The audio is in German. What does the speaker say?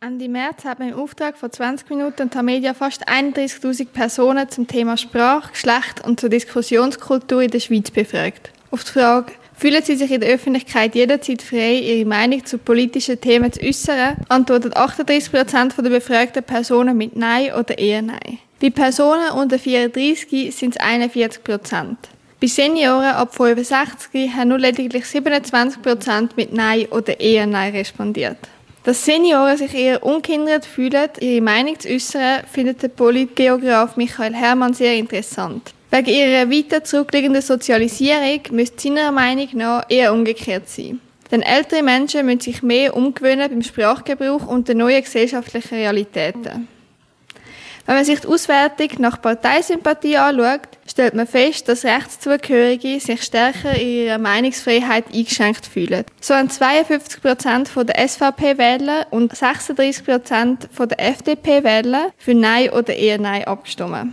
Ende März haben wir im Auftrag von 20 Minuten und Tamedia fast 31.000 Personen zum Thema Sprache, Geschlecht und zur Diskussionskultur in der Schweiz befragt. Auf die Frage, fühlen Sie sich in der Öffentlichkeit jederzeit frei, Ihre Meinung zu politischen Themen zu äußern, antwortet 38 Prozent der befragten Personen mit Nein oder eher Nein. Bei Personen unter 34 sind es 41 Prozent. Bei Senioren ab 65 haben nur lediglich 27 Prozent mit Nein oder eher Nein respondiert. Dass Senioren sich eher ungehindert fühlen, ihre Meinung zu äußern, findet der Politgeograf Michael Hermann sehr interessant. Wegen ihrer weiter zurückliegenden Sozialisierung müsste seiner Meinung nach eher umgekehrt sein. Denn ältere Menschen müssen sich mehr umgewöhnen beim Sprachgebrauch und den neuen gesellschaftlichen Realitäten. Wenn man sich die Auswertung nach Parteisympathie anschaut, stellt man fest, dass Rechtszugehörige sich stärker in ihrer Meinungsfreiheit eingeschränkt fühlen. So haben 52 Prozent der SVP-Wähler und 36 Prozent der FDP-Wähler für Nein oder eher Nein abgestimmt.